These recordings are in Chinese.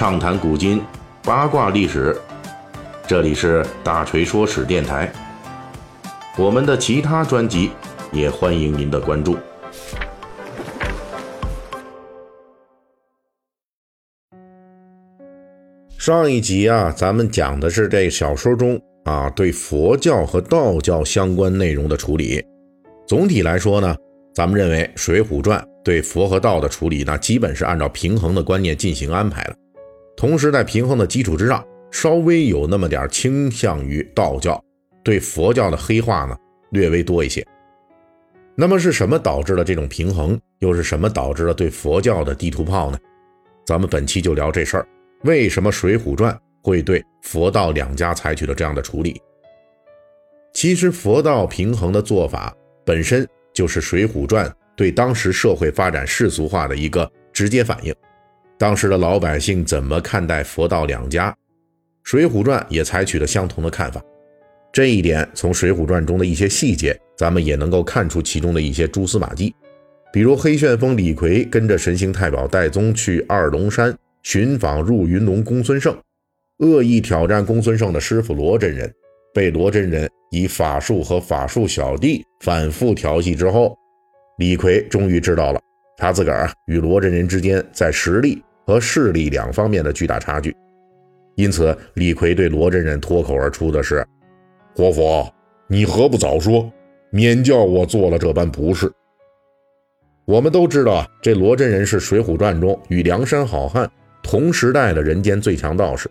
畅谈古今，八卦历史。这里是大锤说史电台。我们的其他专辑也欢迎您的关注。上一集啊，咱们讲的是这小说中啊对佛教和道教相关内容的处理。总体来说呢，咱们认为《水浒传》对佛和道的处理呢，基本是按照平衡的观念进行安排了。同时，在平衡的基础之上，稍微有那么点倾向于道教，对佛教的黑化呢略微多一些。那么是什么导致了这种平衡？又是什么导致了对佛教的地图炮呢？咱们本期就聊这事儿。为什么《水浒传》会对佛道两家采取了这样的处理？其实，佛道平衡的做法本身就是《水浒传》对当时社会发展世俗化的一个直接反应。当时的老百姓怎么看待佛道两家？《水浒传》也采取了相同的看法。这一点从《水浒传》中的一些细节，咱们也能够看出其中的一些蛛丝马迹。比如，黑旋风李逵跟着神行太保戴宗去二龙山。寻访入云龙公孙胜，恶意挑战公孙胜的师傅罗真人，被罗真人以法术和法术小弟反复调戏之后，李逵终于知道了他自个儿与罗真人之间在实力和势力两方面的巨大差距。因此，李逵对罗真人脱口而出的是：“活佛，你何不早说，免叫我做了这般不是。”我们都知道，这罗真人是《水浒传》中与梁山好汉。同时代的人间最强道士，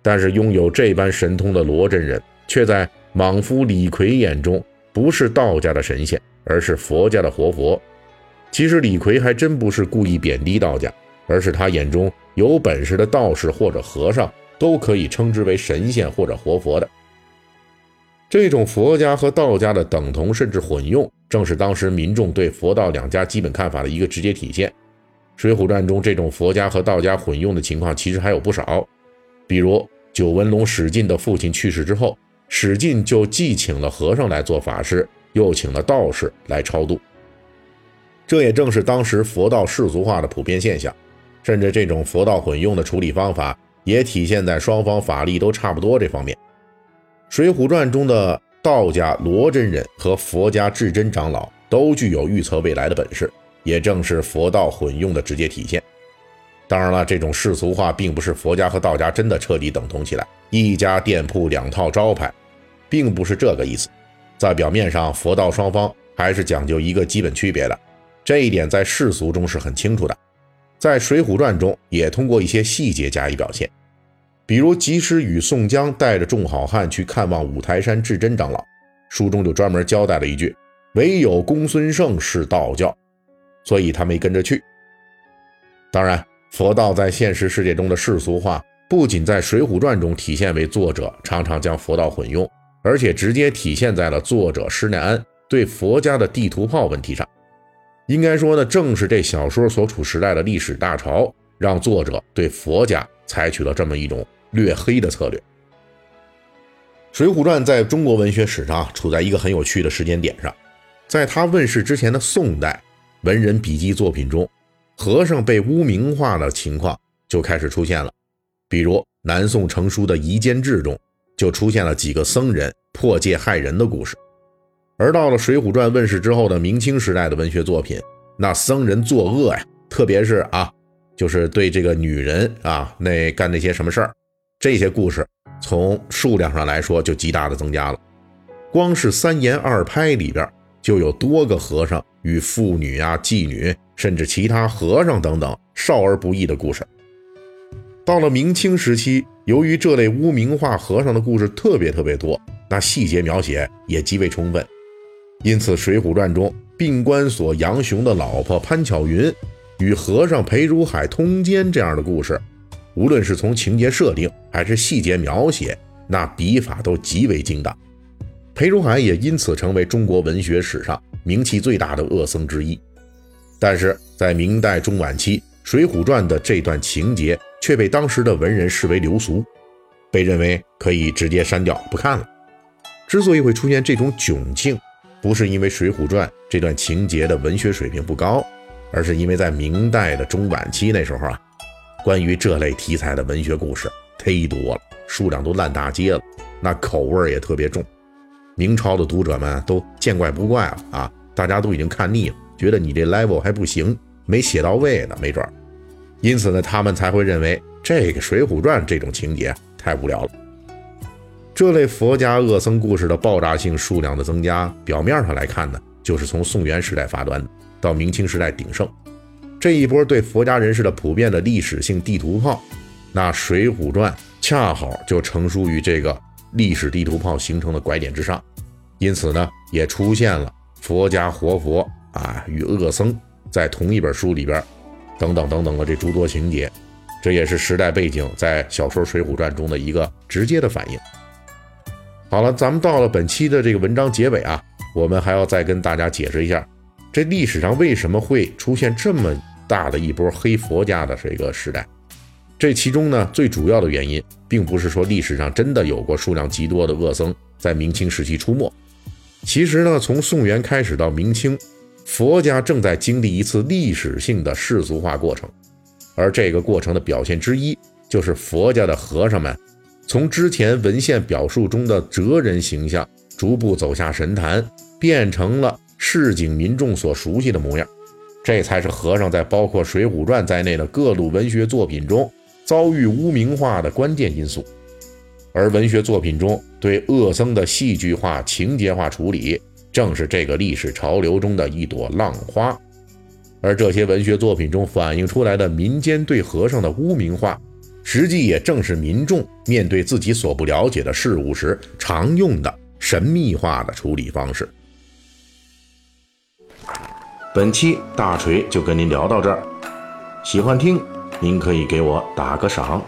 但是拥有这般神通的罗真人，却在莽夫李逵眼中不是道家的神仙，而是佛家的活佛。其实李逵还真不是故意贬低道家，而是他眼中有本事的道士或者和尚都可以称之为神仙或者活佛的。这种佛家和道家的等同甚至混用，正是当时民众对佛道两家基本看法的一个直接体现。《水浒传》中这种佛家和道家混用的情况其实还有不少，比如九纹龙史进的父亲去世之后，史进就既请了和尚来做法事，又请了道士来超度。这也正是当时佛道世俗化的普遍现象，甚至这种佛道混用的处理方法也体现在双方法力都差不多这方面。《水浒传》中的道家罗真人和佛家至真长老都具有预测未来的本事。也正是佛道混用的直接体现。当然了，这种世俗化并不是佛家和道家真的彻底等同起来，一家店铺两套招牌，并不是这个意思。在表面上，佛道双方还是讲究一个基本区别的，这一点在世俗中是很清楚的。在《水浒传》中，也通过一些细节加以表现，比如及时雨宋江带着众好汉去看望五台山智真长老，书中就专门交代了一句：“唯有公孙胜是道教。”所以他没跟着去。当然，佛道在现实世界中的世俗化，不仅在《水浒传》中体现为作者常常将佛道混用，而且直接体现在了作者施耐庵对佛家的地图炮问题上。应该说呢，正是这小说所处时代的历史大潮，让作者对佛家采取了这么一种略黑的策略。《水浒传》在中国文学史上处在一个很有趣的时间点上，在它问世之前的宋代。文人笔记作品中，和尚被污名化的情况就开始出现了。比如南宋成书的《夷坚志》中，就出现了几个僧人破戒害人的故事。而到了《水浒传》问世之后的明清时代的文学作品，那僧人作恶呀，特别是啊，就是对这个女人啊，那干那些什么事儿，这些故事从数量上来说就极大的增加了。光是三言二拍里边。就有多个和尚与妇女啊、妓女，甚至其他和尚等等少儿不宜的故事。到了明清时期，由于这类污名化和尚的故事特别特别多，那细节描写也极为充分，因此《水浒传》中病关索杨雄的老婆潘巧云与和尚裴如海通奸这样的故事，无论是从情节设定还是细节描写，那笔法都极为精当。裴如海也因此成为中国文学史上名气最大的恶僧之一，但是在明代中晚期，《水浒传》的这段情节却被当时的文人视为流俗，被认为可以直接删掉不看了。之所以会出现这种窘境，不是因为《水浒传》这段情节的文学水平不高，而是因为在明代的中晚期那时候啊，关于这类题材的文学故事忒多了，数量都烂大街了，那口味也特别重。明朝的读者们都见怪不怪了啊，大家都已经看腻了，觉得你这 level 还不行，没写到位呢，没准儿。因此呢，他们才会认为这个《水浒传》这种情节太无聊了。这类佛家恶僧故事的爆炸性数量的增加，表面上来看呢，就是从宋元时代发端，到明清时代鼎盛。这一波对佛家人士的普遍的历史性地图炮，那《水浒传》恰好就成书于这个历史地图炮形成的拐点之上，因此呢，也出现了佛家活佛啊与恶僧在同一本书里边，等等等等的这诸多情节，这也是时代背景在小说《水浒传》中的一个直接的反应。好了，咱们到了本期的这个文章结尾啊，我们还要再跟大家解释一下，这历史上为什么会出现这么大的一波黑佛家的这个时代？这其中呢，最主要的原因，并不是说历史上真的有过数量极多的恶僧在明清时期出没。其实呢，从宋元开始到明清，佛家正在经历一次历史性的世俗化过程，而这个过程的表现之一，就是佛家的和尚们。从之前文献表述中的哲人形象，逐步走下神坛，变成了市井民众所熟悉的模样，这才是和尚在包括《水浒传》在内的各路文学作品中遭遇污名化的关键因素。而文学作品中对恶僧的戏剧化、情节化处理，正是这个历史潮流中的一朵浪花。而这些文学作品中反映出来的民间对和尚的污名化。实际也正是民众面对自己所不了解的事物时常用的神秘化的处理方式。本期大锤就跟您聊到这儿，喜欢听您可以给我打个赏。